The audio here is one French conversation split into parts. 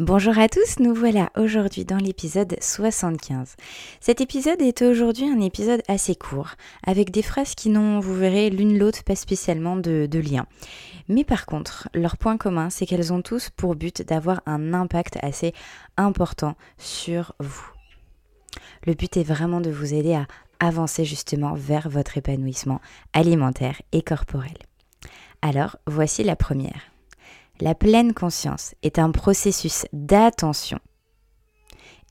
Bonjour à tous, nous voilà aujourd'hui dans l'épisode 75. Cet épisode est aujourd'hui un épisode assez court, avec des phrases qui n'ont, vous verrez, l'une l'autre pas spécialement de, de lien. Mais par contre, leur point commun, c'est qu'elles ont tous pour but d'avoir un impact assez important sur vous. Le but est vraiment de vous aider à avancer justement vers votre épanouissement alimentaire et corporel. Alors, voici la première. La pleine conscience est un processus d'attention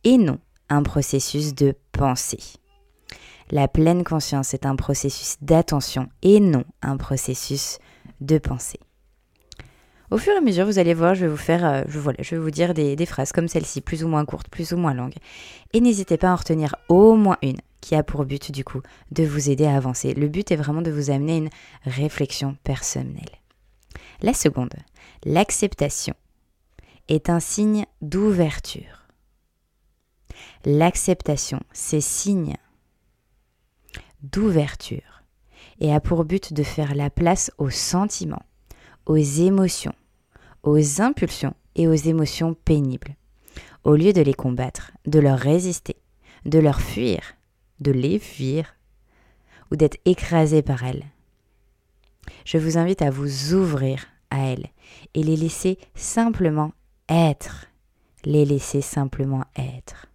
et non un processus de pensée. La pleine conscience est un processus d'attention et non un processus de pensée. Au fur et à mesure, vous allez voir, je vais vous faire, euh, je, voilà, dire des, des phrases comme celle-ci, plus ou moins courtes, plus ou moins longues. Et n'hésitez pas à en retenir au moins une qui a pour but du coup de vous aider à avancer. Le but est vraiment de vous amener une réflexion personnelle. La seconde, l'acceptation, est un signe d'ouverture. L'acceptation, c'est signe d'ouverture et a pour but de faire la place aux sentiments, aux émotions, aux impulsions et aux émotions pénibles, au lieu de les combattre, de leur résister, de leur fuir, de les fuir ou d'être écrasé par elles. Je vous invite à vous ouvrir à elles et les laisser simplement être. Les laisser simplement être.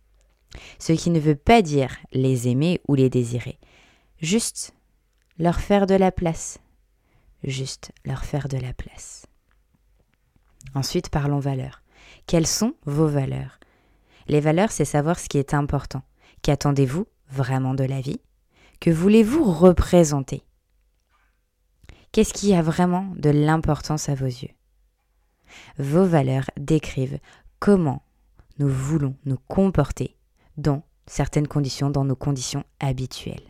Ce qui ne veut pas dire les aimer ou les désirer. Juste leur faire de la place. Juste leur faire de la place. Ensuite, parlons valeurs. Quelles sont vos valeurs? Les valeurs, c'est savoir ce qui est important. Qu'attendez-vous vraiment de la vie? Que voulez-vous représenter? Qu'est-ce qui a vraiment de l'importance à vos yeux? Vos valeurs décrivent comment nous voulons nous comporter dans certaines conditions, dans nos conditions habituelles.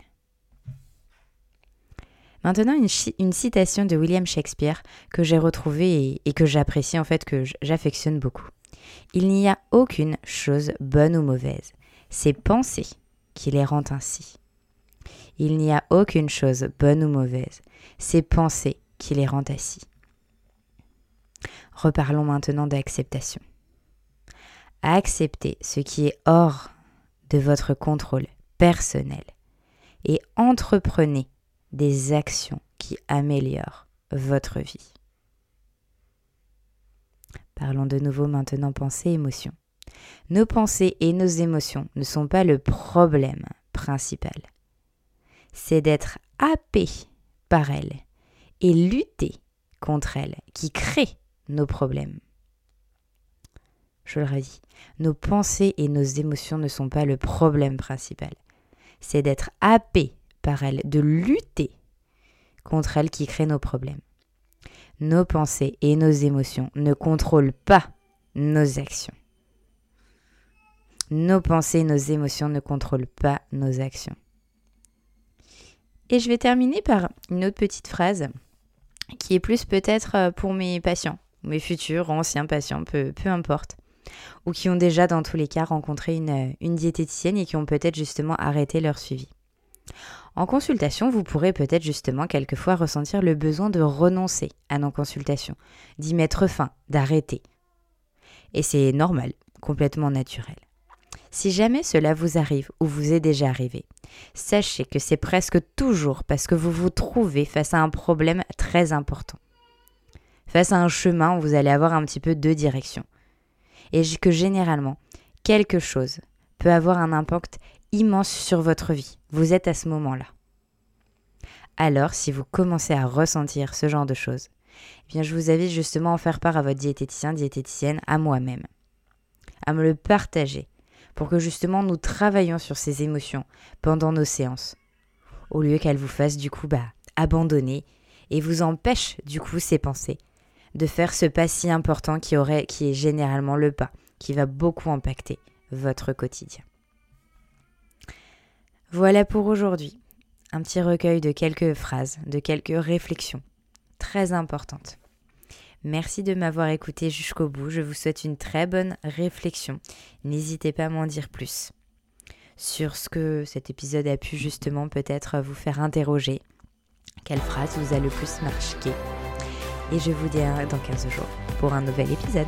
Maintenant, une, citation de William Shakespeare que j'ai retrouvée et, et que j'apprécie, en fait, que j'affectionne beaucoup. Il n'y a aucune chose bonne ou mauvaise. C'est penser qui les rend ainsi. Il n'y a aucune chose bonne ou mauvaise, c'est penser qui les rend ainsi. Reparlons maintenant d'acceptation. Acceptez ce qui est hors de votre contrôle personnel et entreprenez des actions qui améliorent votre vie. Parlons de nouveau maintenant pensée émotion. Nos pensées et nos émotions ne sont pas le problème principal c'est d'être happé par elle et lutter contre elle qui crée nos problèmes. Je le redis, nos pensées et nos émotions ne sont pas le problème principal. C'est d'être happé par elle, de lutter contre elle qui crée nos problèmes. Nos pensées et nos émotions ne contrôlent pas nos actions. Nos pensées et nos émotions ne contrôlent pas nos actions. Et je vais terminer par une autre petite phrase qui est plus peut-être euh, pour mes patients, mes futurs, anciens patients, peu, importe, ou qui ont déjà dans tous les cas rencontré euh, une diététicienne et qui ont peut-être justement arrêté leur suivi. En consultation, vous pourrez peut-être justement quelquefois ressentir le besoin de renoncer à nos consultations, d'y mettre fin, d'arrêter. Et c'est normal, complètement naturel. Si jamais cela vous arrive ou vous est déjà arrivé, sachez que c'est presque toujours parce que vous vous trouvez face à un problème très important. Face à un chemin où vous allez avoir un petit peu deux directions. Et que généralement, quelque chose peut avoir un impact immense sur votre vie. Vous êtes à ce moment-là. Alors, si vous commencez à ressentir ce genre de choses, eh je vous invite justement à en faire part à votre diététicien, diététicienne, à moi-même, à me le partager, pour que justement nous travaillions sur ces émotions pendant nos séances, au lieu qu'elles vous fassent du coup bah, abandonner et vous empêchent du coup ces pensées de faire ce pas si important qui, qui est généralement le pas, qui va beaucoup impacter votre quotidien. Voilà pour aujourd'hui. Un petit recueil de quelques phrases, de quelques réflexions très importantes. Merci de m'avoir écouté jusqu'au bout. Je vous souhaite une très bonne réflexion. N'hésitez pas à m'en dire plus sur ce que cet épisode a pu justement peut-être vous faire interroger. Quelle phrase vous a le plus marqué Et je vous dis dans 15 jours pour un nouvel épisode.